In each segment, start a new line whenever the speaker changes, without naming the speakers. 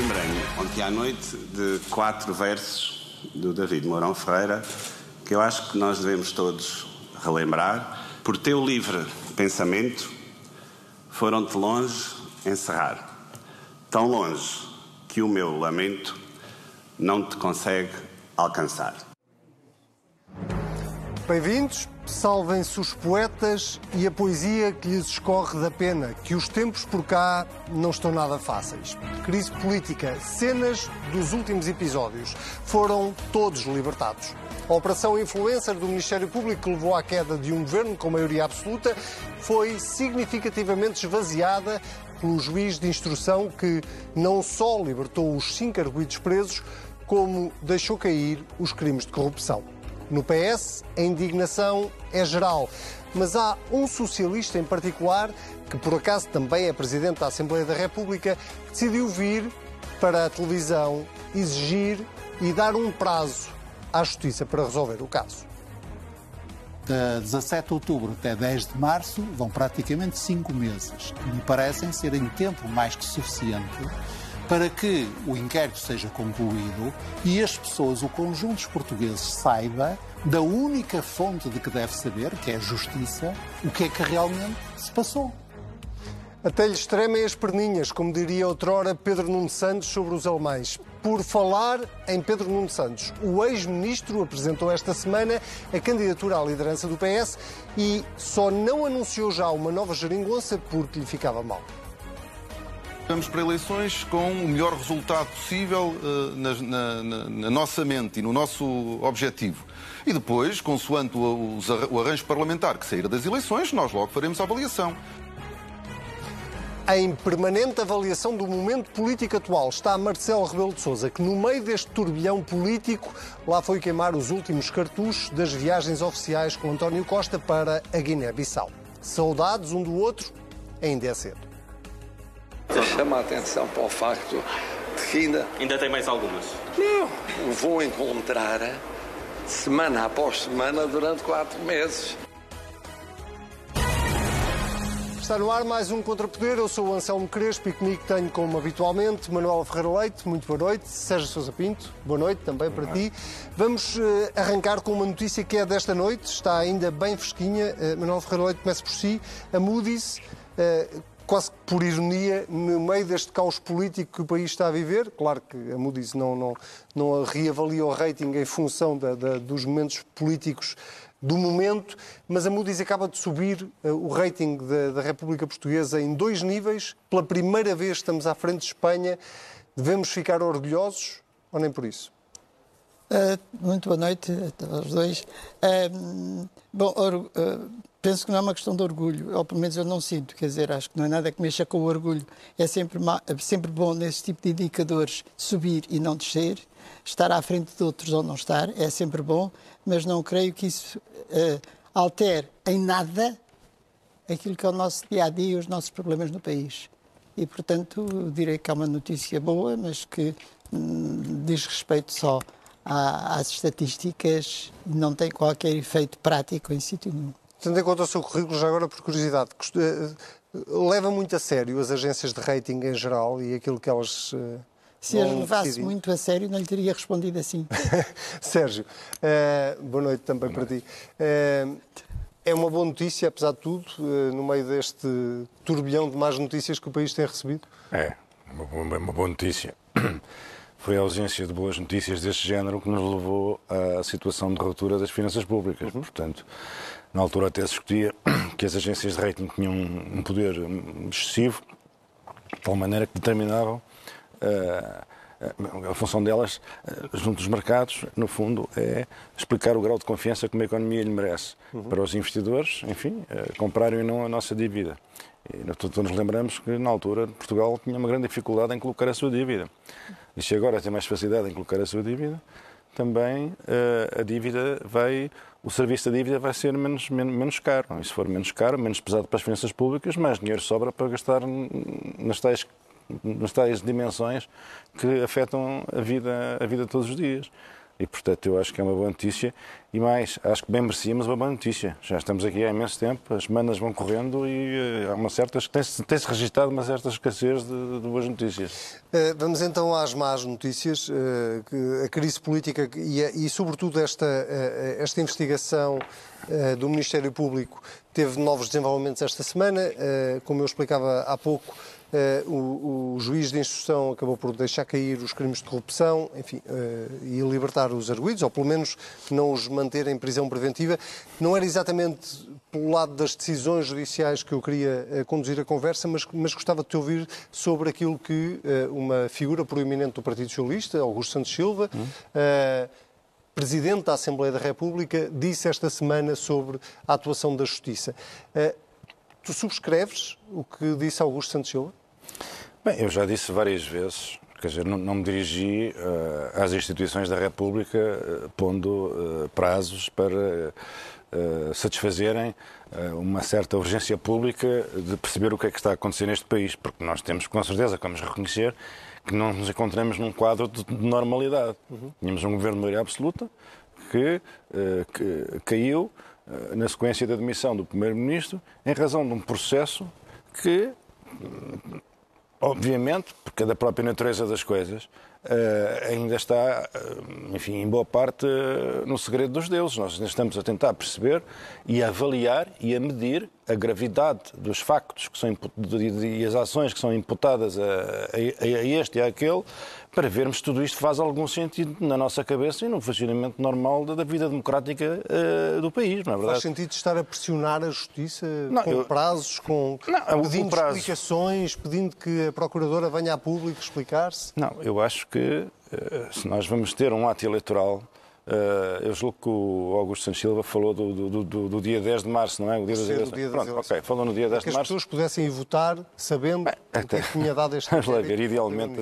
lembrei-me ontem à noite de quatro versos do David Mourão Ferreira que eu acho que nós devemos todos relembrar. Por teu livre pensamento, foram-te longe encerrar. Tão longe que o meu lamento não te consegue alcançar.
Bem-vindos, salvem-se os poetas e a poesia que lhes escorre da pena, que os tempos por cá não estão nada fáceis. Crise política, cenas dos últimos episódios, foram todos libertados. A operação influencer do Ministério Público que levou à queda de um governo com maioria absoluta foi significativamente esvaziada pelo juiz de instrução que não só libertou os cinco arguídos presos, como deixou cair os crimes de corrupção. No PS, a indignação é geral, mas há um socialista em particular, que por acaso também é presidente da Assembleia da República, que decidiu vir para a televisão exigir e dar um prazo à Justiça para resolver o caso.
De 17 de outubro até 10 de março vão praticamente cinco meses, que me parecem serem tempo mais que suficiente para que o inquérito seja concluído e as pessoas, o conjunto dos portugueses, saiba da única fonte de que deve saber, que é a justiça, o que é que realmente se passou.
Até lhes tremem as perninhas, como diria outrora Pedro Nuno Santos sobre os alemães. Por falar em Pedro Nuno Santos, o ex-ministro apresentou esta semana a candidatura à liderança do PS e só não anunciou já uma nova geringonça porque lhe ficava mal.
Vamos para eleições com o melhor resultado possível uh, na, na, na, nossa mente e no nosso objetivo. E depois, consoante o, o arranjo parlamentar que sair das eleições, nós logo faremos a avaliação.
Em permanente avaliação do momento político atual está Marcelo Rebelo de Sousa, que no meio deste turbilhão político lá foi queimar os últimos cartuchos das viagens oficiais com António Costa para a Guiné-Bissau. Saudades um do outro, ainda é cedo.
Chama a atenção para o facto de que ainda.
Ainda tem mais algumas?
Não. Vou encontrar semana após semana durante quatro meses.
Está no ar mais um Contrapoder. Eu sou o Anselmo Crespo e comigo tenho, como habitualmente, Manuel Ferreira Leite. Muito boa noite. Sérgio Sousa Pinto. Boa noite também para ti. Vamos uh, arrancar com uma notícia que é desta noite. Está ainda bem fresquinha. Uh, Manuel Ferreira Leite começa por si. A Moody's. Uh, quase por ironia, no meio deste caos político que o país está a viver. Claro que a Moody's não, não, não reavalia o rating em função da, da, dos momentos políticos do momento, mas a Moody's acaba de subir uh, o rating da, da, República Portuguesa em dois níveis. Pela primeira vez estamos à frente de Espanha. Devemos ficar orgulhosos ou nem por isso?
Uh, muito boa noite aos dois. Uh, bom, uh, penso que não é uma questão de orgulho, ou pelo menos eu não sinto, quer dizer, acho que não é nada que mexa com o orgulho. É sempre, é sempre bom, nesse tipo de indicadores, subir e não descer, estar à frente de outros ou não estar, é sempre bom, mas não creio que isso uh, altere em nada aquilo que é o nosso dia a dia e os nossos problemas no país. E, portanto, direi que é uma notícia boa, mas que hum, diz respeito só às estatísticas não tem qualquer efeito prático em sítio nenhum.
Tendo em conta o seu currículo, já agora por curiosidade, eh, leva muito a sério as agências de rating em geral e aquilo que elas. Uh,
Se as levasse decidir. muito a sério, não lhe teria respondido assim.
Sérgio, uh, boa noite também para ti. Uh, é uma boa notícia, apesar de tudo, no meio deste turbilhão de más notícias que o país tem recebido?
É, uma boa, uma boa notícia. Foi a ausência de boas notícias deste género que nos levou à situação de ruptura das finanças públicas. Uhum. Portanto, na altura até se discutia que as agências de rating tinham um poder excessivo, de tal maneira que determinavam uh, a função delas uh, junto dos mercados, no fundo, é explicar o grau de confiança que uma economia lhe merece uhum. para os investidores, enfim, comprarem ou não a nossa dívida. E todos nos lembramos que, na altura, Portugal tinha uma grande dificuldade em colocar a sua dívida. E se agora tem mais facilidade em colocar a sua dívida, também a dívida vai o serviço da dívida vai ser menos, menos, menos caro. E se for menos caro, menos pesado para as finanças públicas, mais dinheiro sobra para gastar nas tais, nas tais dimensões que afetam a vida, a vida todos os dias. E, portanto, eu acho que é uma boa notícia. E mais, acho que bem merecíamos uma boa notícia. Já estamos aqui há imenso tempo, as semanas vão correndo e uh, há uma certa. tem-se tem registado uma certa escassez de, de boas notícias.
Uh, vamos então às más notícias. Uh, a crise política e, e sobretudo, esta, esta investigação do Ministério Público teve novos desenvolvimentos esta semana. como eu explicava há pouco, o, o, juiz de instrução acabou por deixar cair os crimes de corrupção enfim, uh, e libertar os arguídos, ou pelo menos não os manter em prisão preventiva. Não era exatamente pelo lado das decisões judiciais que eu queria uh, conduzir a conversa, mas, mas, gostava de te ouvir sobre aquilo que uma figura proeminente do Partido Socialista, Augusto Santos Silva, hum. Presidente da Assembleia da República, disse esta semana sobre a atuação da Justiça. Tu subscreves o que disse Augusto Santos Silva?
Bem, eu já disse várias vezes, quer dizer, não, não me dirigi uh, às instituições da República uh, pondo uh, prazos para satisfazerem uma certa urgência pública de perceber o que é que está a acontecer neste país, porque nós temos com certeza, vamos reconhecer, que não nos encontramos num quadro de, de normalidade. Uhum. Tínhamos um governo de maioria absoluta que, que caiu na sequência da demissão do Primeiro-Ministro, em razão de um processo que, obviamente, porque da própria natureza das coisas, Uh, ainda está, enfim, em boa parte no segredo dos deuses. Nós ainda estamos a tentar perceber e a avaliar e a medir a gravidade dos factos que são e as ações que são imputadas a, a, a este e àquele para vermos se tudo isto faz algum sentido na nossa cabeça e no funcionamento normal da, vida democrática uh, do país, não é verdade?
Faz sentido estar a pressionar a Justiça não, com eu... prazos, com não, pedindo prazo... explicações, pedindo que a Procuradora venha a público explicar-se?
Não, eu acho que uh, se nós vamos ter um ato eleitoral eu julgo que o Augusto Santos Silva falou do, do, do, do, dia 10 de março, não é?
O dia das eleições. Dia
Pronto, das ok, falou no dia 10
de
março.
Que as pessoas pudessem ir votar sabendo Bem, até, que tinha dado este
ver, idealmente,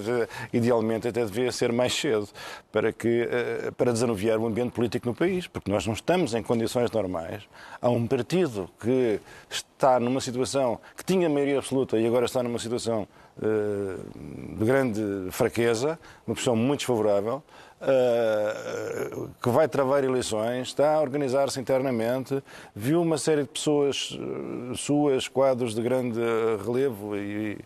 idealmente até devia ser mais cedo para, que, uh, para desanuviar o ambiente político no país, porque nós não estamos em condições normais. Há um partido que está numa situação que tinha maioria absoluta e agora está numa situação de grande fraqueza, uma posição muito desfavorável. Uh, que vai travar eleições, está a organizar-se internamente, viu uma série de pessoas uh, suas, quadros de grande relevo e eh,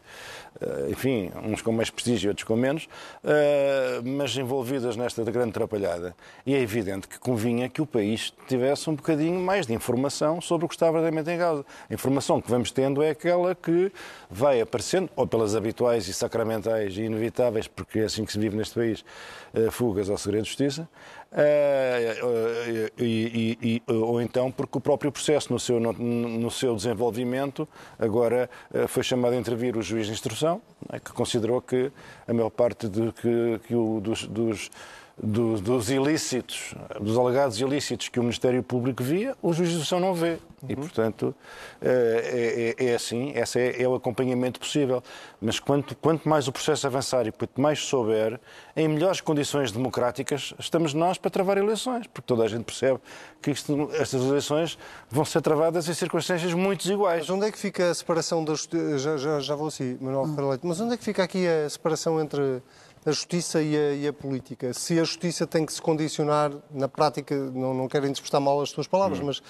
enfim, uns com mais prestígio, outros com menos, eh, mas envolvidas nesta grande atrapalhada. E é evidente que convinha que o país tivesse um bocadinho mais de informação sobre o que está verdadeiramente em causa. A informação que vamos tendo é aquela que vai aparecendo, ou pelas habituais e sacramentais e inevitáveis, porque é assim que se vive neste país, eh, fugas ao segredo de justiça, Uh, e, e, ou então porque o próprio processo, no seu, no, no seu desenvolvimento, agora foi chamado a intervir o juiz de instrução, né, que considerou que a maior parte de, que, que o, dos, dos dos, dos, ilícitos, dos alegados ilícitos que o Ministério Público via, o juiz de instrução não vê. Uhum. E, portanto, é, é, é, assim, esse é, é, o acompanhamento possível. Mas quanto, quanto mais o processo avançar e quanto mais souber, em melhores condições democráticas, estamos nós para travar eleições, porque toda a gente percebe que isto, estas eleições vão ser travadas em circunstâncias muito desiguais.
Mas onde é que fica a separação. Já, já, já vou assim, Manuel hum. mas onde é que fica aqui a separação entre a justiça e a, e a, política. Se a justiça tem que se condicionar, na prática, não, não quero interpretar mal as tuas palavras, hum. mas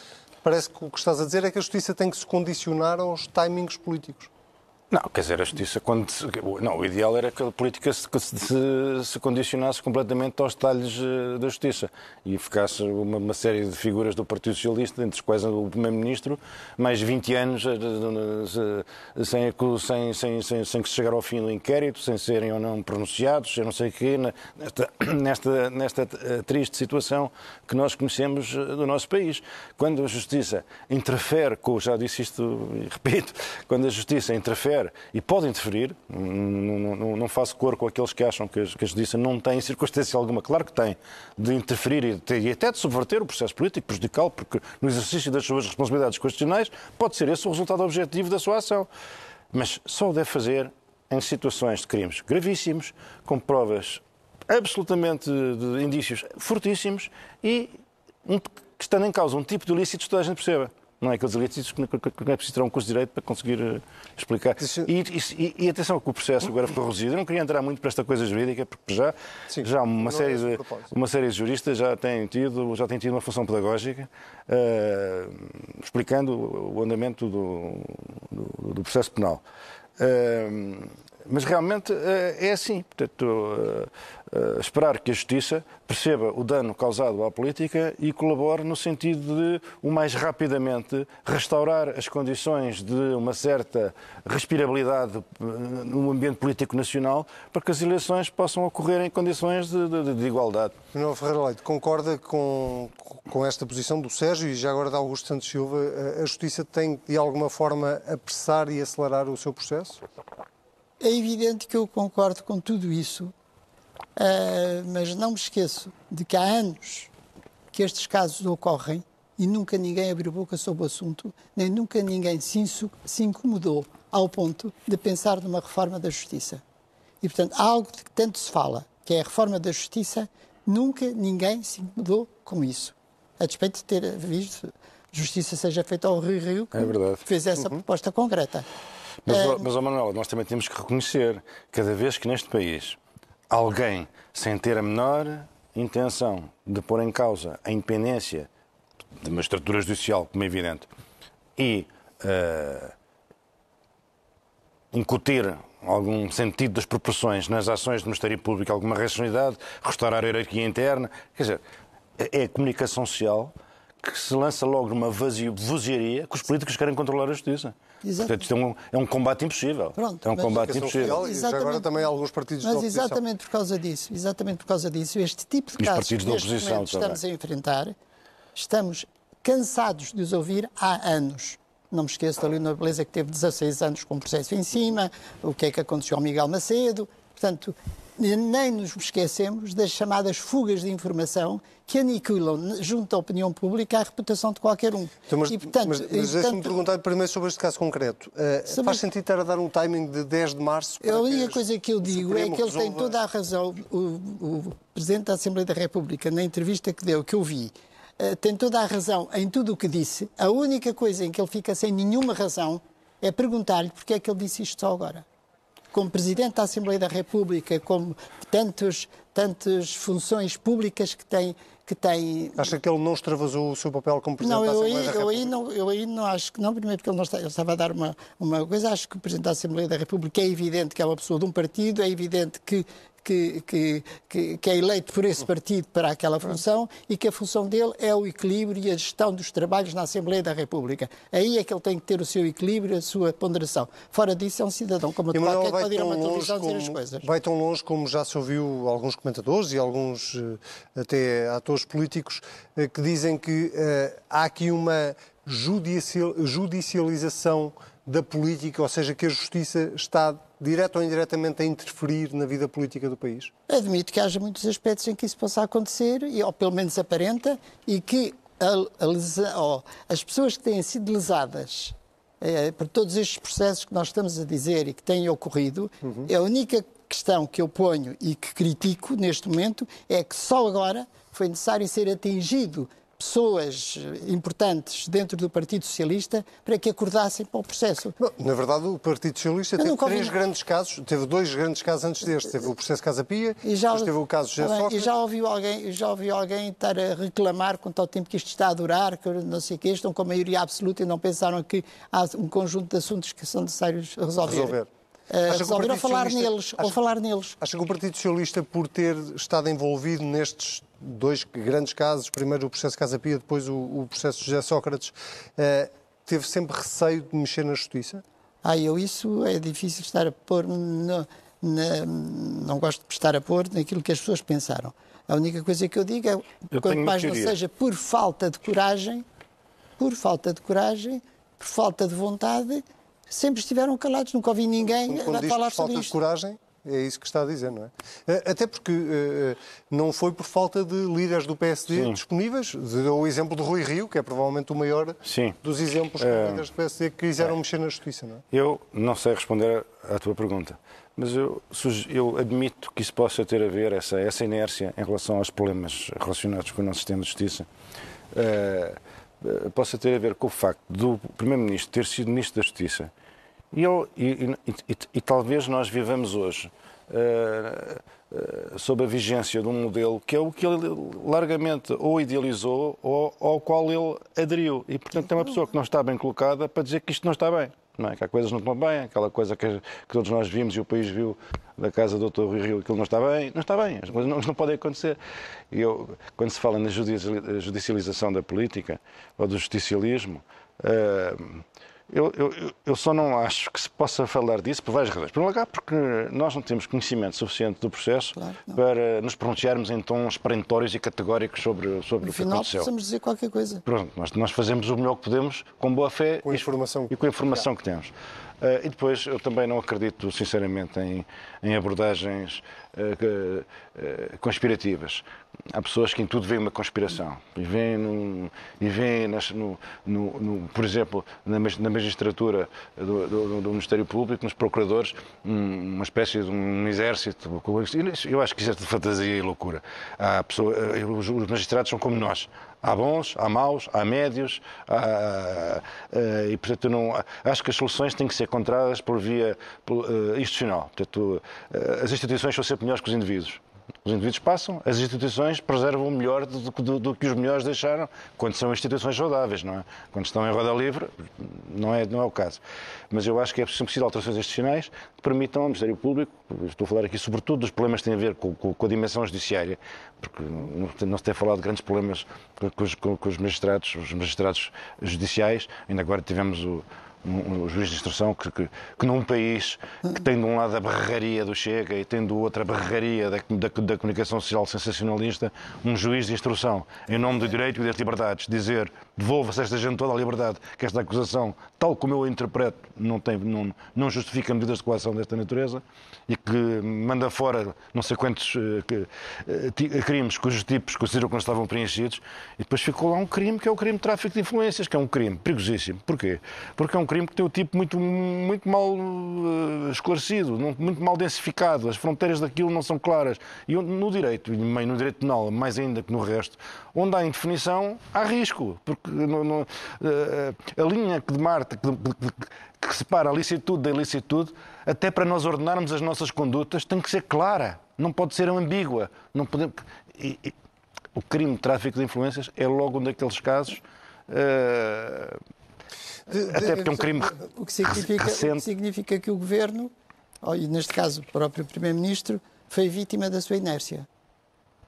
parece que o que estás a dizer é que a justiça tem que se condicionar aos timings políticos.
Não, quer dizer, a justiça, quando. Não, o ideal era que a política se, se, se condicionasse completamente aos detalhes uh, da justiça e ficasse uma, uma, série de figuras do Partido Socialista, entre as quais o Primeiro-Ministro, mais 20 anos uh, sem, sem, sem, sem, sem que se chegar ao fim do inquérito, sem serem ou não pronunciados, eu não sei o quê, nesta, nesta, nesta triste situação que nós conhecemos do nosso país. Quando a justiça interfere com. Já disse isto e repito, quando a justiça interfere e pode interferir, não, não, não faço cor com aqueles que acham que a, justiça não tem circunstância alguma, claro que tem, de interferir e, de, e até de subverter o processo político, prejudicá-lo, porque no exercício das suas responsabilidades constitucionais pode ser esse o resultado objetivo da sua ação. Mas só o deve fazer em situações de crimes gravíssimos, com provas absolutamente de, indícios fortíssimos e um, que estando em causa um tipo de ilícitos que toda a gente perceba. Não é aqueles exercícios que não é preciso ter um curso de Direito para conseguir eh, explicar. E, e, e, atenção que o processo agora ficou reduzido. Eu não queria entrar muito para esta coisa jurídica, porque já, Sim, já uma, série é de, uma série de juristas já têm tido, já têm tido uma função pedagógica uh, explicando o andamento do, do, do processo penal. Uh, mas realmente é assim. Portanto, uh, esperar que a Justiça perceba o dano causado à política e colabore no sentido de, o mais rapidamente, restaurar as condições de uma certa respirabilidade eh, no ambiente político nacional para que as eleições possam ocorrer em condições de, de, de igualdade.
Manuel Ferreira Leite, concorda com, com esta posição do Sérgio e já agora da Augusto Santos Silva? A Justiça tem, de alguma forma, apressar e acelerar o seu processo?
É evidente que eu concordo com tudo isso, Uh, mas não me esqueço de que há anos que estes casos ocorrem e nunca ninguém abriu boca sobre o assunto, nem nunca ninguém se, incomodou ao ponto de pensar numa reforma da justiça. E, portanto, há algo de que tanto se fala, que é a reforma da justiça, nunca ninguém se incomodou com isso. A despeito de ter visto justiça seja feita ao Rio Rio, que é fez essa uhum. proposta concreta.
Mas, uh, mas, oh Manuel, nós também temos que reconhecer, cada vez que neste país alguém sem ter a menor intenção de pôr em causa a independência de uma estrutura judicial, como é evidente, e uh, incutir algum sentido das proporções nas ações do Ministério Público, alguma racionalidade, restaurar a hierarquia interna. Quer dizer, é a comunicação social que se lança logo numa vozearia que os políticos querem controlar a justiça. Exato. Portanto, isto é um, é um combate impossível. Pronto, é um combate impossível.
E agora também alguns partidos
Mas exatamente por causa disso, exatamente por causa disso, este tipo de casos partidos que neste estamos a enfrentar, estamos cansados de os ouvir há anos. Não me esqueço da Leonor Beleza, que teve 16 anos com o processo em cima, o que é que aconteceu ao Miguel Macedo. Portanto, nem nos esquecemos das chamadas fugas de informação que aniquilam, junto à opinião pública, a reputação de qualquer um.
Então, mas, e, portanto, mas, mas deixe-me perguntar primeiro sobre este caso concreto. Uh, faz sentido estar a dar um timing de 10 de março?
a única coisa que eu digo é que ele tem toda a razão. O, o, Presidente da Assembleia da República, na entrevista que deu, que eu vi, uh, tem toda a razão em tudo o que disse. A única coisa em que ele fica sem nenhuma razão é perguntar-lhe porque é que ele disse isto só agora como Presidente da Assembleia da República, como tantos, tantas funções públicas que tem, que tem...
Acha que ele não extravasou o seu papel como Presidente
não,
da Assembleia
aí,
da República?
Eu aí, não, eu aí não acho que não, primeiro porque ele, não está, ele estava a dar uma, uma coisa, acho que o Presidente da Assembleia da República é evidente que é uma pessoa de um partido, é evidente que que, que, que, que, é eleito por esse partido para aquela função e que a função dele é o equilíbrio e a gestão dos trabalhos na Assembleia da República. Aí é que ele tem que ter o seu equilíbrio, a sua ponderação. Fora disso, é um cidadão como qualquer que pode ir a uma televisão dizer as coisas.
Vai tão longe como já se ouviu alguns comentadores e alguns eh, até atores políticos eh, que dizem que uh, há aqui uma judicialização da política, ou seja, que a justiça está direto ou indiretamente a interferir na vida política do país?
Admito que haja muitos aspectos em que isso possa acontecer, ou pelo menos aparenta, e que a, a lesa, oh, as pessoas que têm sido lesadas é, por todos estes processos que nós estamos a dizer e que têm ocorrido, uhum. é a única questão que eu ponho e que critico neste momento é que só agora foi necessário ser atingido pessoas importantes dentro do Partido Socialista para que acordassem para o processo.
Não, na verdade, o Partido Socialista teve três ouvi... grandes casos, teve dois grandes casos antes deste. Teve o processo Casa Pia, e já, depois teve o caso José Sócrates.
E já ouviu alguém, já ouviu alguém estar a reclamar quanto ao tempo que isto está a durar, que não sei o que, estão com a maioria absoluta e não pensaram que há um conjunto de assuntos que são necessários resolver. resolver. Uh, resolver ou falar neles, acha, ou falar neles.
Acha que o Partido Socialista, por ter estado envolvido nestes dois grandes casos, primeiro o processo Casa Pia, depois o, o processo José Sócrates, uh, teve sempre receio de mexer na justiça?
Ah, eu isso é difícil estar a pôr, no, na, não gosto de estar a pôr naquilo que as pessoas pensaram. A única coisa que eu digo é, eu quanto mais não seja por falta de coragem, por falta de coragem, por falta de vontade, sempre estiveram calados, nunca ouvi ninguém
a falar sobre isto. falta de coragem, é isso que está a dizer, não é? Eh, até porque uh, não foi por falta de líderes do PSD Sim. disponíveis. Deu o exemplo de Rui Rio, que é provavelmente o maior Sim. dos exemplos de uh, líderes do PSD que quiseram é. mexer na justiça, não é?
Eu não sei responder à tua pergunta, mas eu, eu admito que isso possa ter a ver, essa, essa inércia em relação aos problemas relacionados com o nosso sistema de justiça, uh, possa ter a ver com o facto do Primeiro-Ministro ter sido Ministro da Justiça e, eu, e, e, e, talvez nós vivamos hoje uh, uh, sob a vigência de um modelo que é o que ele largamente ou idealizou ou ao qual ele aderiu. E, portanto, é uma pessoa que não está bem colocada para dizer que isto não está bem. Não é? Que há coisas que não estão bem, aquela coisa que, que, todos nós vimos e o país viu da casa do Dr. Rui Rio, aquilo não está bem, não está bem, as coisas não, não podem acontecer. E eu, quando se fala na judicialização da política ou do justicialismo, uh, eu, eu, eu, só não acho que se possa falar disso por várias razões. Por um lugar, porque nós não temos conhecimento suficiente do processo claro, para nos pronunciarmos em tons perentórios e categóricos sobre, sobre
no
o que
final,
aconteceu.
precisamos dizer qualquer coisa.
Pronto, nós, nós fazemos o melhor que podemos, com boa fé
com a informação.
e, e com a informação que temos. Uh, e depois, eu também não acredito, sinceramente, em, em abordagens uh, uh, conspirativas. Há pessoas que em tudo veem uma conspiração. E veem, e veem nas, no, no, no, por exemplo, na, na magistratura do, do, do, Ministério Público, nos procuradores, um, uma espécie de um exército. Eu acho que isso é de fantasia e loucura. Os magistrados são como nós. Há bons, há maus, há médios, há, e portanto não, acho que as soluções têm que ser encontradas por via uh, institucional. Portanto, as instituições são sempre melhores que os indivíduos. Os indivíduos passam, as instituições preservam o melhor do, do, do, que os melhores deixaram, quando são instituições saudáveis, não é? Quando estão em roda livre, não é, não é o caso. Mas eu acho que é preciso alterações institucionais que permitam ao Ministério Público, estou a falar aqui sobretudo dos problemas que têm a ver com, com, com a dimensão judiciária, porque não se tem falado de grandes problemas com com os magistrados, os magistrados judiciais, ainda agora tivemos o um, juiz de instrução que, que, que, num país que tem de um lado a barregaria do Chega e tem do outro a barregaria da, da, da, comunicação social sensacionalista, um juiz de instrução, em nome do direito e das liberdades, dizer devolva-se esta gente toda a liberdade, que esta acusação, tal como eu a interpreto, não, tem, não, não justifica medidas de coação desta natureza e que manda fora não sei quantos uh, que, uh, crimes cujos tipos consideram que não estavam preenchidos e depois ficou lá um crime que é o crime de tráfico de influências, que é um crime perigosíssimo. Porquê? Porque é um crime que tem o tipo muito, muito mal uh, esclarecido, muito mal densificado, as fronteiras daquilo não são claras. E no direito, e no direito penal, mais ainda que no resto, onde há indefinição, há risco, porque no, no, a linha que demarca, que, que, separa a licitude da ilicitude, até para nós ordenarmos as nossas condutas, tem que ser clara, não pode ser ambígua. Não podemos... E, e, o crime de tráfico de influências é logo um daqueles casos. Uh, até porque é um crime
o que significa, recente. O que significa que o governo, e neste caso o próprio Primeiro-Ministro, foi vítima da sua inércia.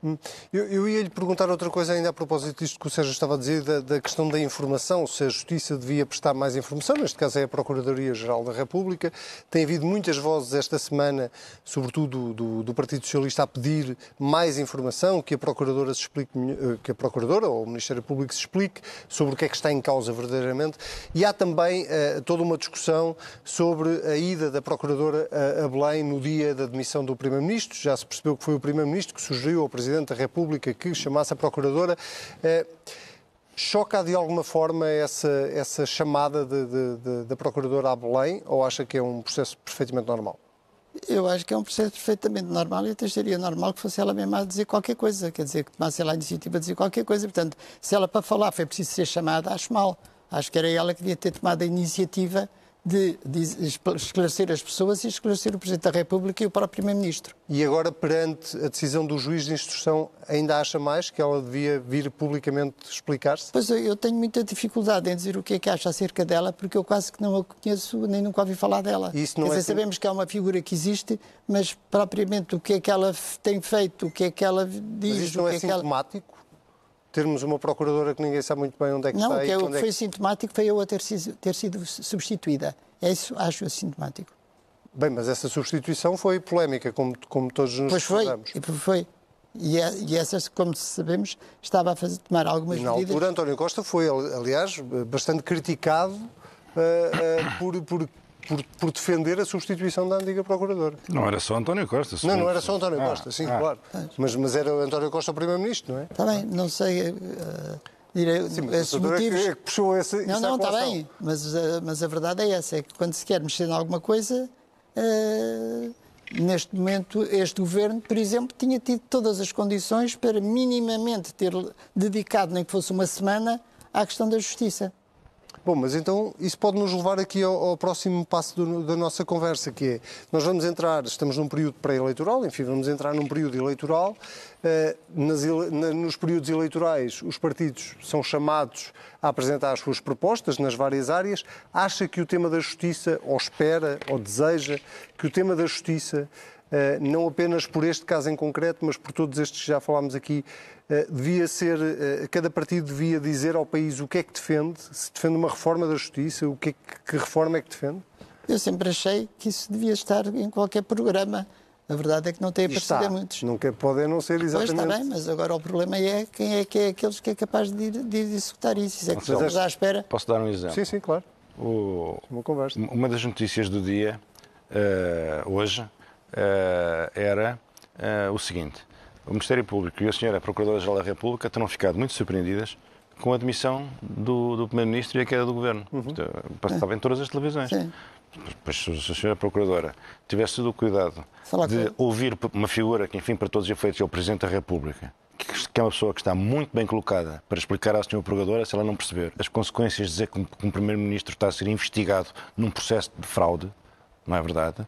Hum. Eu, eu ia lhe perguntar outra coisa ainda a propósito disto que o Sérgio estava a dizer, da, da, questão da informação, se a Justiça devia prestar mais informação, neste caso é a Procuradoria-Geral da República. Tem havido muitas vozes esta semana, sobretudo do, do, Partido Socialista, a pedir mais informação, que a Procuradora se explique, eh, que a Procuradora ou o Ministério Público se explique sobre o que é que está em causa verdadeiramente. E há também uh, toda uma discussão sobre a ida da Procuradora a, a Belém no dia da demissão do Primeiro-Ministro. Já se percebeu que foi o Primeiro-Ministro que sugeriu ao Presidente Presidente da República que chamasse a Procuradora. Eh, choca de alguma forma essa, essa chamada da Procuradora a Belém ou acha que é um processo perfeitamente normal?
Eu acho que é um processo perfeitamente normal e até seria normal que fosse ela mesma a dizer qualquer coisa, quer dizer, que tomasse ela a iniciativa a dizer qualquer coisa. Portanto, se ela para falar foi preciso ser chamada, acho mal. Acho que era ela que devia ter tomado a iniciativa de, de, esclarecer as pessoas e esclarecer o Presidente da República e o próprio Primeiro-Ministro.
E agora, perante a decisão do juiz de instrução, ainda acha mais que ela devia vir publicamente explicar-se?
Pois eu tenho muita dificuldade em dizer o que é que acha acerca dela, porque eu quase que não a conheço, nem nunca ouvi falar dela.
Isso não
Quer
é
dizer, sabemos que é uma figura que existe, mas propriamente o que é que ela tem feito, o que é que ela diz... Mas
isso não
é,
é sintomático? Termos uma procuradora que ninguém sabe muito bem onde é que
não,
está.
Não, que, é,
o
que foi é sintomático foi eu a ter, ter sido substituída. É isso acho sintomático.
Bem, mas essa substituição foi polémica, como, como todos nos
pois foi, Pois foi. E, é, e essas, como sabemos, estava a fazer, tomar algumas
na
medidas...
Na altura, António Costa foi, aliás, bastante criticado uh, uh, por, por por, por, defender a substituição da antiga Procuradora.
Não era só António Costa.
Não, não era só António ah, Costa, sim, ah. claro. Mas, mas era António Costa o Primeiro-Ministro, não é?
Está bem, não sei. Uh, direi,
sim, mas esses motivos. É que, puxou esse,
não, não, está bem, mas, uh, mas a verdade é essa: é que quando se quer mexer em alguma coisa. Uh, neste momento, este governo, por exemplo, tinha tido todas as condições para minimamente ter dedicado, nem que fosse uma semana, à questão da justiça.
Bom, mas então isso pode nos levar aqui ao, ao próximo passo do, da nossa conversa, que é, nós vamos entrar, estamos num período pré-eleitoral, enfim, vamos entrar num período eleitoral. Uh, nas, na, nos períodos eleitorais, os partidos são chamados a apresentar as suas propostas nas várias áreas. Acha que o tema da justiça, ou espera, ou deseja, que o tema da justiça não apenas por este caso em concreto, mas por todos estes que já falámos aqui, uh, devia ser, uh, cada partido devia dizer ao país o que é que defende, se defende uma reforma da justiça, o que, é que, que reforma é que defende?
Eu sempre achei que isso devia estar em qualquer programa. A verdade é que não tem aparecido a muitos.
Nunca pode não ser exatamente.
Pois está bem, mas agora o problema é quem é que é aqueles que é capaz de, de executar isso. Isso é que estamos à espera.
Posso dar um exemplo?
Sim, sim, claro.
O...
Uma conversa.
Uma das notícias do dia, hoje, uh, era uh, o seguinte: o Ministério Público e a Senhora Procuradora-Geral da República terão ficado muito surpreendidas com a admissão do, do Primeiro-Ministro e a queda do Governo. Uhum. Estava em todas as televisões. Sim. Pois, se a senhora Procuradora tivesse tido o cuidado Fala de ouvir uma figura que, enfim, para todos os efeitos é o Presidente da República, que é uma pessoa que está muito bem colocada para explicar à senhora Procuradora, se ela não perceber as consequências de dizer que um Primeiro-Ministro está a ser investigado num processo de fraude, não é verdade?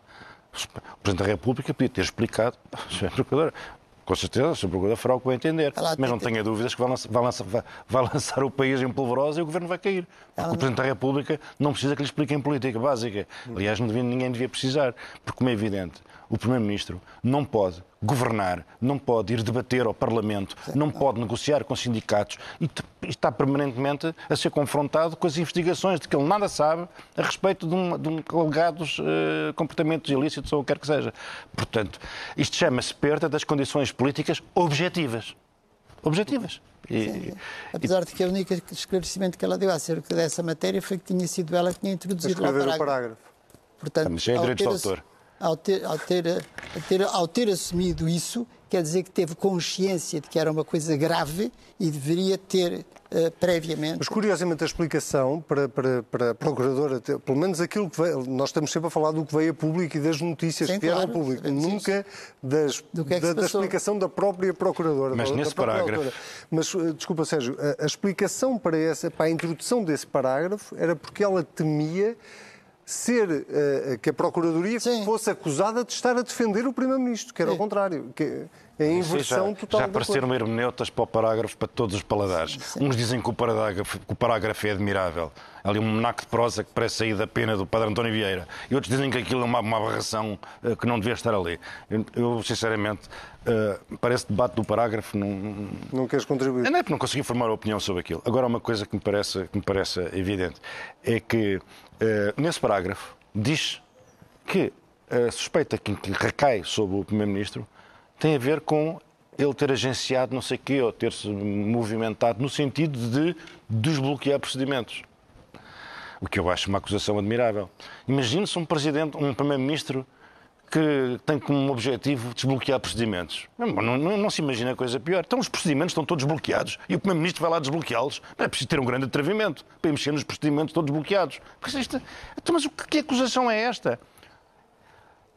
O Presidente da República podia ter explicado, Sr. Procurador, com certeza, o Sr. Procurador fará o que vai entender. Mas não tenha dúvidas que vai lançar, vai, lançar, vai lançar, o país em polvorosa e o Governo vai cair. Porque o Presidente da República não precisa que lhe expliquem política básica. Aliás, devia, ninguém devia precisar. Porque, como é evidente, o Primeiro-Ministro não pode governar, não pode ir debater ao Parlamento, não pode negociar com sindicatos e está permanentemente a ser confrontado com as investigações de que ele nada sabe a respeito de, um, de um alegados uh, comportamentos ilícitos ou o que quer que seja. Portanto, isto chama-se perda das condições políticas objetivas. Objetivas.
E, Apesar e... de que o único esclarecimento que ela deu acerca dessa matéria foi que tinha sido ela que tinha introduzido
o parágrafo. parágrafo.
Portanto,
Mas é direito de autor
ao ter, ao, ter, ter, ao ter assumido isso, quer dizer que teve consciência de que era uma coisa grave e deveria ter uh, previamente.
Mas curiosamente a explicação para, para, para a Procuradora, pelo menos aquilo que veio, nós estamos sempre a falar do que veio a público e das notícias Sim, que vieram claro, a público, nunca das, é da, da, explicação da própria Procuradora.
Mas
da,
nesse
da
parágrafo.
Autora. Mas, eh, desculpa, Sérgio, a, a explicação para, essa, para a introdução desse parágrafo era porque ela temia ser uh, que a Procuradoria Sim. fosse acusada de estar a defender o Primeiro-Ministro, que era o contrário. Que é a inversão
Sim,
já, total.
Já apareceram hermeneutas para o parágrafo para todos os paladares. Sim. Uns dizem que o parágrafo, que o parágrafo é admirável. Ali um monaco de prosa que parece sair da pena do Padre António Vieira. E outros dizem que aquilo é uma, uma aberração uh, que não devia estar ali. Eu, eu sinceramente, uh, para esse debate do parágrafo não...
Não queres contribuir?
Não é porque não consegui formar opinião sobre aquilo. Agora, uma coisa que me parece, que me parece evidente é que nesse parágrafo diz que a suspeita que, que recai sobre o Primeiro-Ministro tem a ver com ele ter agenciado não sei o quê, ou ter-se movimentado no sentido de desbloquear procedimentos. O que eu acho uma acusação admirável. Imagine-se um presidente, um primeiro-ministro que tem como objetivo desbloquear procedimentos. Não, não, não, se imagina coisa pior. Então os procedimentos estão todos bloqueados e o Primeiro-Ministro vai lá desbloqueá-los. É preciso ter um grande atrevimento para mexer nos procedimentos todos bloqueados. Isto, então, mas que acusação é esta?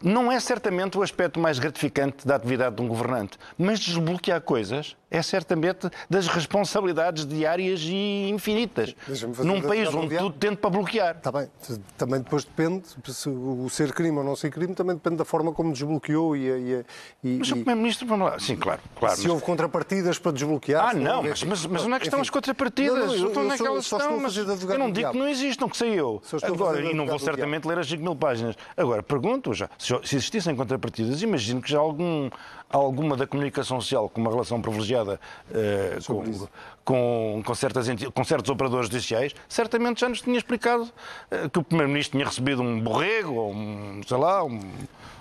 não é certamente o aspecto mais gratificante da atividade de um governante, mas desbloquear coisas é certamente das responsabilidades diárias e infinitas. Num país onde tudo tende para bloquear.
Está bem. Também depois depende, se o ser crime ou não ser crime, também depende da forma como desbloqueou e... e,
mas o Primeiro-Ministro, vamos lá. Sim, claro. claro
se mas... houve contrapartidas para desbloquear...
Ah, não, mas, mas, mas onde é que estão as contrapartidas? Não, não, eu, eu, é eu, só, estão, mas eu não digo que não existam, que sei eu. Agora, e não vou certamente ler as 5 mil páginas. Agora, pergunto já, se existissem contrapartidas, imagino que já algum alguma da comunicação social com uma relação privilegiada uh, com, com, com, certas, com certos operadores judiciais, certamente já nos tinha explicado uh, que o Primeiro-Ministro tinha recebido um borrego ou um, sei lá, um,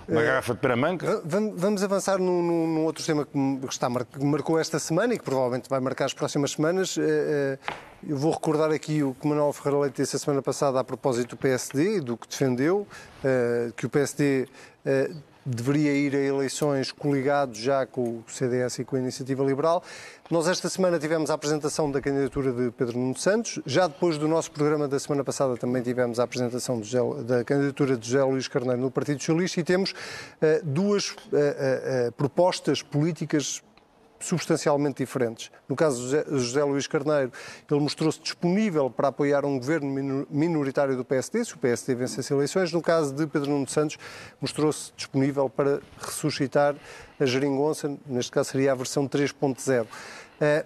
uma eh, garrafa de peramanca.
Vamos avançar num, num outro tema que, está, que marcou esta semana e que provavelmente vai marcar as próximas semanas. Eu vou recordar aqui o que Manuel Ferreira Leite disse a semana passada a propósito do PSD, do que defendeu, que o PSD deveria ir a eleições coligado já com o CDS e com a Iniciativa Liberal. Nós esta semana tivemos a apresentação da candidatura de Pedro Nuno Santos. Já depois do nosso programa da semana passada também tivemos a apresentação da candidatura de José Luís Carneiro no Partido Socialista e temos uh, duas uh, uh, propostas políticas substancialmente diferentes. No caso de José Luís Carneiro, ele mostrou-se disponível para apoiar um governo minoritário do PSD, se o PSD vencesse eleições. No caso de Pedro Nuno Santos, mostrou-se disponível para ressuscitar a geringonça, neste caso seria a versão 3.0. Eh,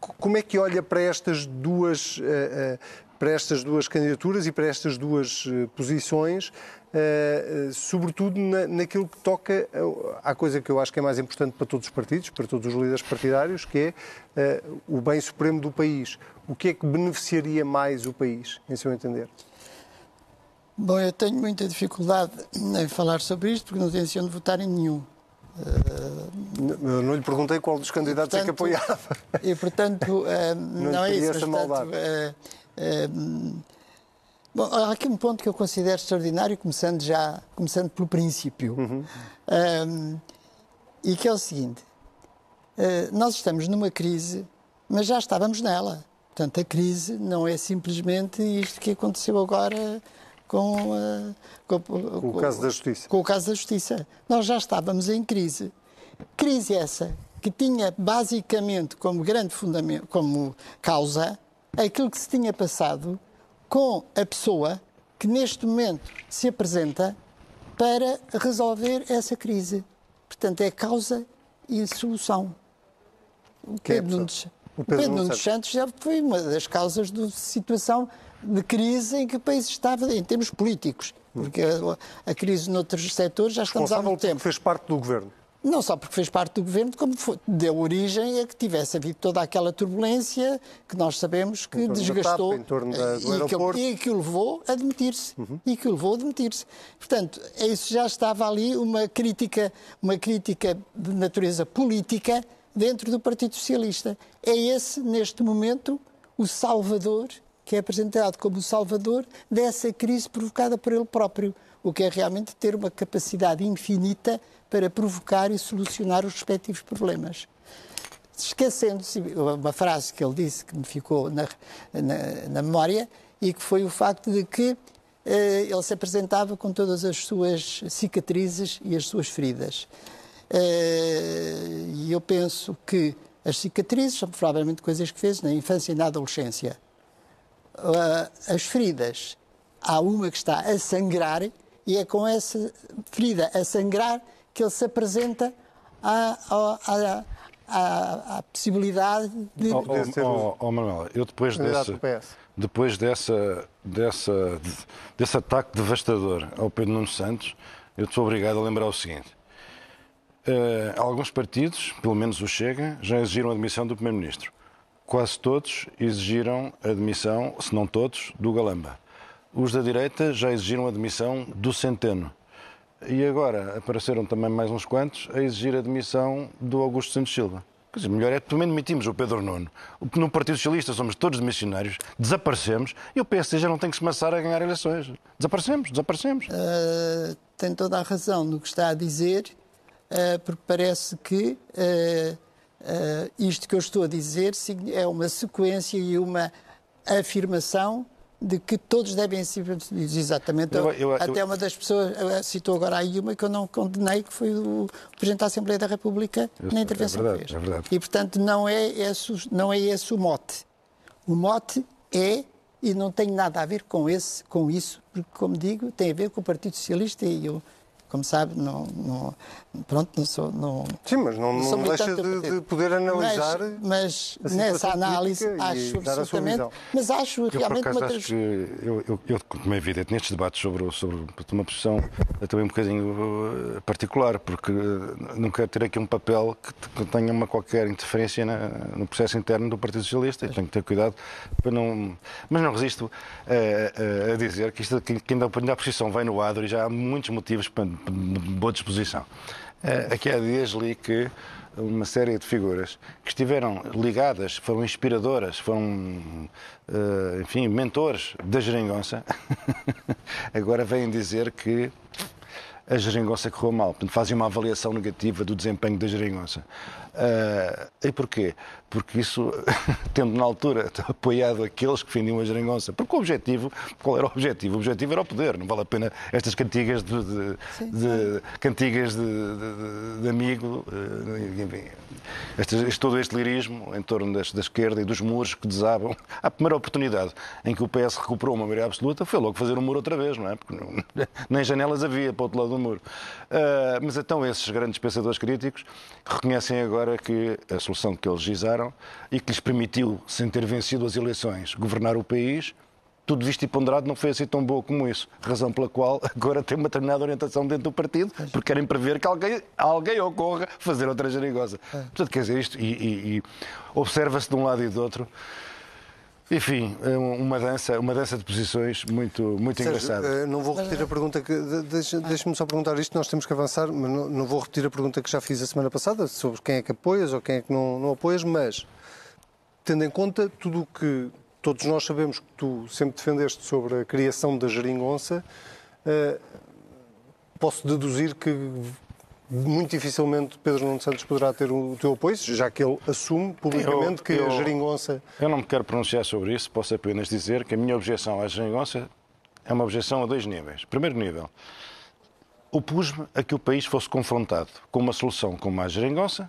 como é que olha para estas duas, eh, eh, para estas duas candidaturas e para estas duas posições Uh, sobretudo na, naquilo que toca à coisa que eu acho que é mais importante para todos os partidos, para todos os líderes partidários, que é o bem supremo do país. O que é que beneficiaria mais o país, em seu entender?
Bom, eu tenho muita dificuldade em falar sobre isto porque não tenho de votar em nenhum.
Uh, eu não lhe perguntei qual dos candidatos portanto, é que apoiava.
E, portanto, não, não é isso. Mas, portanto, Bom, há aqui um ponto que eu considero extraordinário, começando já, começando pelo princípio, uhum. um, e que é o seguinte: uh, nós estamos numa crise, mas já estávamos nela. Portanto, a crise não é simplesmente isto que aconteceu agora com, uh,
com, com, o caso da justiça.
Com o caso da justiça. Nós já estávamos em crise. Crise essa que tinha basicamente como grande fundamento, como causa, aquilo que se tinha passado com a pessoa que neste momento se apresenta para resolver essa crise. Portanto, é causa e solução. O Pedro, Nunes, o Pedro, Pedro Nunes Santos já foi uma das causas da situação de crise em que o país estava, em termos políticos. Porque a, a crise noutros setores já estamos há muito tempo.
fez parte do governo.
Não só porque fez parte do governo, como foi, deu origem a que tivesse havido toda aquela turbulência que nós sabemos que desgastou
TAP, da.
E, que, e que o levou a demitir-se. Uhum. E que o levou a demitir-se. Portanto, isso já estava ali uma crítica, uma crítica de natureza política dentro do Partido Socialista. É esse, neste momento, o salvador, que é apresentado como o salvador dessa crise provocada por ele próprio, o que é realmente ter uma capacidade infinita para provocar e solucionar os respectivos problemas. Esquecendo-se, uma frase que ele disse que me ficou na, na, na memória, e que foi o facto de que eh, ele se apresentava com todas as suas cicatrizes e as suas feridas. Eh, e eu penso que as cicatrizes são provavelmente coisas que fez na infância e na adolescência. Uh, as feridas, há uma que está a sangrar e é com essa ferida a sangrar que ele se apresenta à, à, à, à possibilidade de.
Oh, oh, oh, oh Manuel, eu depois desse, depois dessa, dessa, desse ataque devastador ao Pedro Nuno Santos, eu estou obrigado a lembrar o seguinte. Uh, alguns partidos, pelo menos o Chega, já exigiram a admissão do Primeiro-Ministro. Quase todos exigiram a admissão, se não todos, do Galamba. Os da direita já exigiram a admissão do Centeno. E agora apareceram também mais uns quantos a exigir a demissão do Augusto Santos Silva. Quer dizer, melhor é que também demitimos o Pedro Nuno. No Partido Socialista somos todos missionários, desaparecemos e o PSD já não tem que se maçar a ganhar eleições. Desaparecemos, desaparecemos. Uh,
tem toda a razão no que está a dizer, uh, porque parece que uh, isto que eu estou a dizer é uma sequência e uma afirmação de que todos devem ser despedidos. Exatamente. Eu, eu, Até eu, uma das pessoas citou agora aí uma que eu não condenei, que foi o Presidente da Assembleia da República na intervenção
é verdade, que fez. É verdade.
E, portanto, não é, esse, não é esse o mote. O mote é, e não tem nada a ver com, esse, com isso, porque, como digo, tem a ver com o Partido Socialista e eu como sabe, não, não, pronto, não sou. Não,
Sim, mas não, não, não deixa de, de, poder analisar.
Mas, mas nessa análise acho absolutamente. Mas acho
eu,
realmente
uma acho que eu, eu, eu, como é evidente, nestes debates sobre, sobre uma posição também um bocadinho uh, particular, porque uh, não quero ter aqui um papel que tenha uma qualquer interferência na, no processo interno do Partido Socialista e tenho que ter cuidado para não. Mas não resisto a, a, a dizer que, isto, que ainda, a posição vai no adro e já há muitos motivos para boa disposição. Eh, aqui há dias li que uma série de figuras que estiveram ligadas, foram inspiradoras, foram, eh, enfim, mentores da geringonça, agora vêm dizer que a geringonça correu mal. Portanto, fazem uma avaliação negativa do desempenho da geringonça. Uh, e porquê? Porque isso, tendo na altura apoiado aqueles que defendiam a geringonça, porque o objetivo, qual era o objetivo? O objetivo era o poder, não vale a pena estas cantigas de, de, de cantigas de, de, amigo, uh, enfim, este, este, todo este lirismo em torno da, da esquerda e dos muros que desabam. A primeira oportunidade em que o PS recuperou uma maioria absoluta foi logo fazer o um muro outra vez, não é? Porque não, nem janelas havia para o outro lado do muro. Uh, mas então esses grandes pensadores críticos reconhecem agora que a solução que eles gizaram e que lhes permitiu, sem ter vencido as eleições, governar o país, tudo visto e ponderado, não foi assim tão boa como isso. Razão pela qual agora tem uma determinada orientação dentro do partido, porque querem prever que alguém, alguém ocorra fazer outra jerigosa. É. Portanto, quer dizer, isto, e, e, e observa-se de um lado e do outro. Enfim, é uma dança, uma dança de posições muito, muito engraçada.
Eh, não vou repetir a pergunta que. Deixa-me só perguntar isto, nós temos que avançar, mas não, não, vou repetir a pergunta que já fiz a semana passada sobre quem é que apoias ou quem é que não, não apoias, mas tendo em conta tudo o que todos nós sabemos que tu sempre defendeste sobre a criação da geringonça, uh, posso deduzir que muito dificilmente Pedro Nuno Santos poderá ter o teu apoio, já que ele assume publicamente eu, que eu, a geringonça...
Eu não me quero pronunciar sobre isso, posso apenas dizer que a minha objeção à geringonça é uma objeção a dois níveis. Primeiro nível, opus-me a que o país fosse confrontado com uma solução como a geringonça,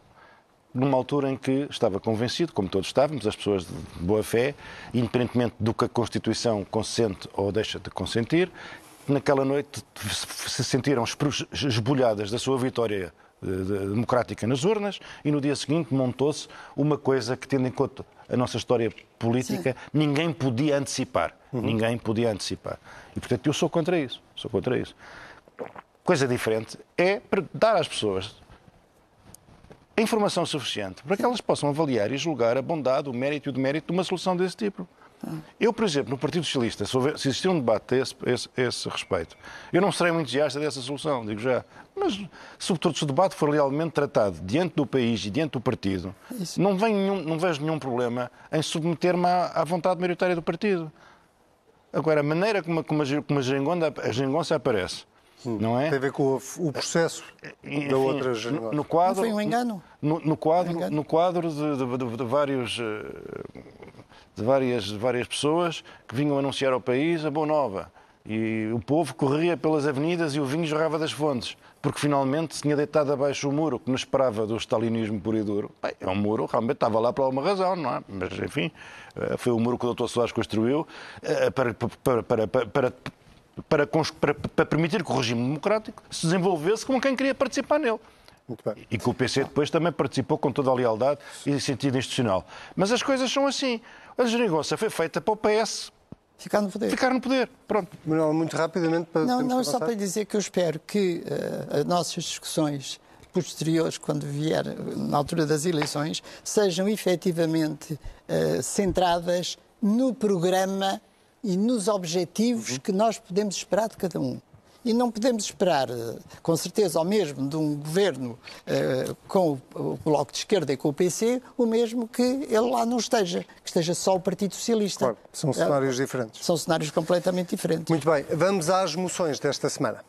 numa altura em que estava convencido, como todos estávamos, as pessoas de boa fé, independentemente do que a Constituição consente ou deixa de consentir, naquela noite se sentiram esbulhadas da sua vitória eh, democrática nas urnas e no dia seguinte montou-se uma coisa que, tendo em conta a nossa história política, Sim. ninguém podia antecipar. Uhum. Ninguém podia antecipar. E, portanto, eu sou contra isso. Sou contra isso. Coisa diferente é dar às pessoas a informação suficiente para que elas possam avaliar e julgar a bondade, o mérito e o demérito de uma solução desse tipo. Eu, por exemplo, no Partido Socialista, se, houver, se existir um debate a esse, esse, esse, respeito, eu não serei muito entusiasta dessa solução, digo já. Mas, sobretudo, se o debate for realmente tratado diante do país e diante do partido, não, nenhum, não, vejo nenhum problema em submeter-me à, à, vontade maioritária do partido. Agora, a maneira como, como, a, como a, geringonça, a geringonça aparece, Hum. Não é?
Tem a ver com o, processo Enfim, da outra
no, no quadro,
Não foi um engano?
No, no quadro, um engano. No quadro de, de, de, de vários eh, de várias, de várias pessoas que vinham anunciar ao país a boa nova. E o povo corria pelas avenidas e o vinho jorrava das fontes, porque finalmente se tinha deitado abaixo o muro que nos esperava do stalinismo puro e duro. Bem, é um muro, realmente estava lá por alguma razão, não é? Mas, enfim, eh, foi o muro que o Dr. Soares construiu eh, para, para, para, para para, para, permitir que o regime democrático se desenvolvesse como quem queria participar nele. E que o PC depois também participou com toda a lealdade e sentido institucional. Mas as coisas são assim. A geringonça foi feita para o PS
ficar no poder.
Ficar no poder, pronto.
Manuel, muito rapidamente para
Não, não, só para dizer que eu espero que uh, as nossas discussões posteriores, quando vier na altura das eleições, sejam efetivamente uh, centradas no programa e nos objetivos uhum. que nós podemos esperar de cada um. E não podemos esperar, eh, com certeza, ao mesmo de um governo uh, com o Bloco de Esquerda e com o PC, o mesmo que ele lá não esteja, que esteja só o Partido Socialista.
Claro, são cenários uh, diferentes.
São cenários completamente diferentes.
Muito bem, vamos às moções desta semana.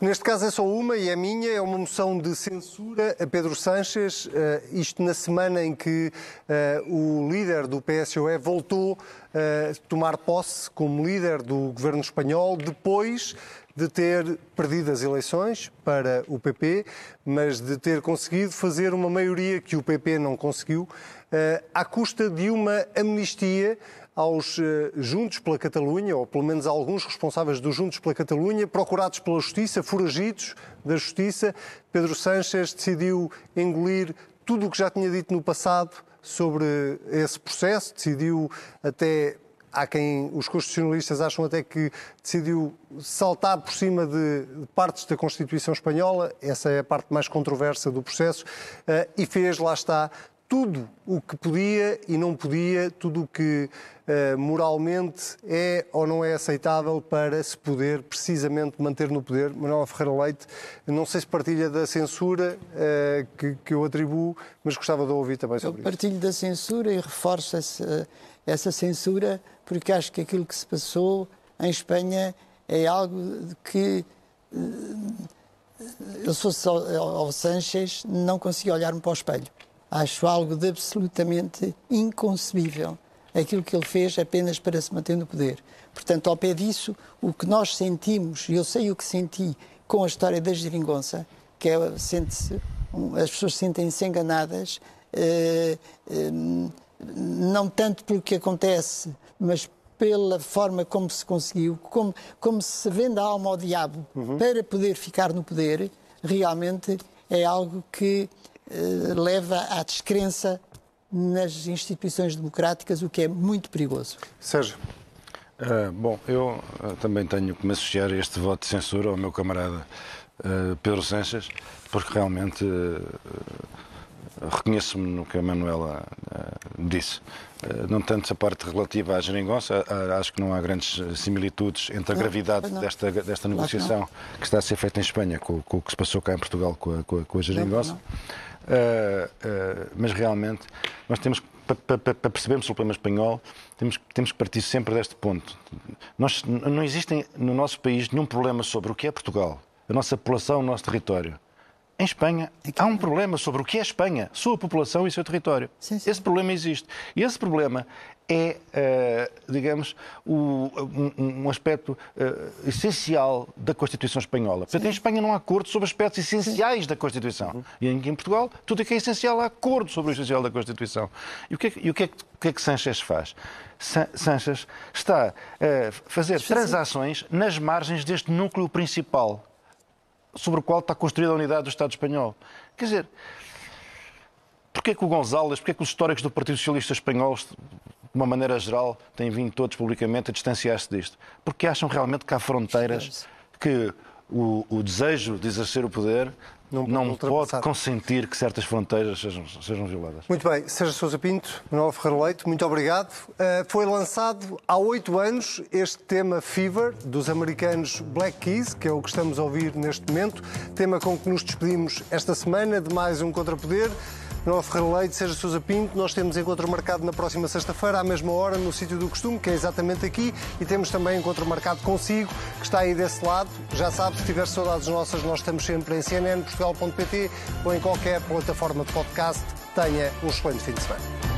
Neste caso é só uma e é minha, é uma moção de censura a Pedro Sanches, uh, isto na semana em que uh, o líder do PSOE voltou a uh, tomar posse como líder do governo espanhol, depois de ter perdido as eleições para o PP, mas de ter conseguido fazer uma maioria que o PP não conseguiu, à custa de uma amnistia aos eh, Juntos pela Catalunha, ou pelo menos a alguns responsáveis dos Juntos pela Catalunha, procurados pela Justiça, foragidos da Justiça. Pedro Sánchez decidiu engolir tudo o que já tinha dito no passado sobre esse processo, decidiu até há quem, os constitucionalistas acham até que decidiu saltar por cima de partes da Constituição Espanhola, essa é a parte mais controversa do processo, eh, e fez, lá está, tudo o que podia e não podia, tudo o que uh, moralmente é ou não é aceitável para se poder precisamente manter no poder. Manuel Ferreira Leite, não sei se partilha da censura uh, que, que, eu atribuo, mas gostava de ouvir também sobre
eu isso. Eu partilho da censura e reforço essa, essa censura porque acho que aquilo que se passou em Espanha é algo que eh, eu se fosse ao, ao Sanchez não conseguia olhar-me para o espelho. Acho algo de absolutamente inconcebível aquilo que ele fez apenas para se manter no poder. Portanto, ao pé disso, o que nós sentimos, e eu sei o que senti com a história da geringonça, que é, sente as pessoas sentem-se enganadas, eh, eh, não tanto pelo que acontece, mas pela forma como se conseguiu, como, como se vende a alma ao diabo uhum. para poder ficar no poder, realmente é algo que leva à descrença nas instituições democráticas, o que é muito perigoso.
Sérgio.
Uh, bom, eu uh, também tenho que me associar a este voto de censura ao meu camarada uh, Pedro Sanches, porque realmente reconheço-me no que a Manuela disse. não tanto a parte relativa à geringonça, acho que não há grandes similitudes entre a gravidade desta, desta negociação que está a ser feita em Espanha com, com o que se passou cá em Portugal com a, com a, com a geringonça. Mas realmente nós temos que para, para, para percebermos o problema espanhol, temos, temos que partir sempre deste ponto. Nós, não existe no nosso país nenhum problema sobre o que é Portugal, a nossa população, o nosso território. Em Espanha há um problema sobre o que é Espanha, sua população e seu território. Sim, sim. Esse problema existe. E esse problema é, uh, digamos, o, um, um, aspecto uh, essencial da Constituição Espanhola. Portanto, em Espanha não há acordo sobre aspectos essenciais da Constituição. Uhum. E em, Portugal, tudo o que é essencial há acordo sobre o essencial da Constituição. E o que é, e o que, é, o que, é que Sanchez faz? Sanchez está a fazer transações nas margens deste núcleo principal sobre o qual está construída a unidade do Estado espanhol. Quer dizer, porquê que o González, porquê que os históricos do Partido Socialista Espanhol, de uma maneira geral, têm vindo todos publicamente a distanciar-se disto? Porque acham realmente que há fronteiras que o, o desejo de exercer o poder não, não pode consentir que certas fronteiras sejam, sejam violadas.
Muito bem. Sérgio Sousa Pinto, Manuel Ferreira Leite, muito obrigado. Uh, foi lançado há oito anos este tema Fever, dos americanos Black Keys, que é o que estamos a ouvir neste momento, tema com que nos despedimos esta semana de mais um Contrapoder. Manuel Ferreira Leite, Sérgio Sousa Pinto. Nós temos encontro marcado na próxima sexta-feira, à mesma hora, no sítio do costume, que é exatamente aqui. E temos também encontro marcado consigo, que está aí desse lado. Já sabe, se tiver saudades nossas, nós estamos sempre em cnnportugal.pt ou em qualquer plataforma de podcast. Tenha um excelente fim de semana.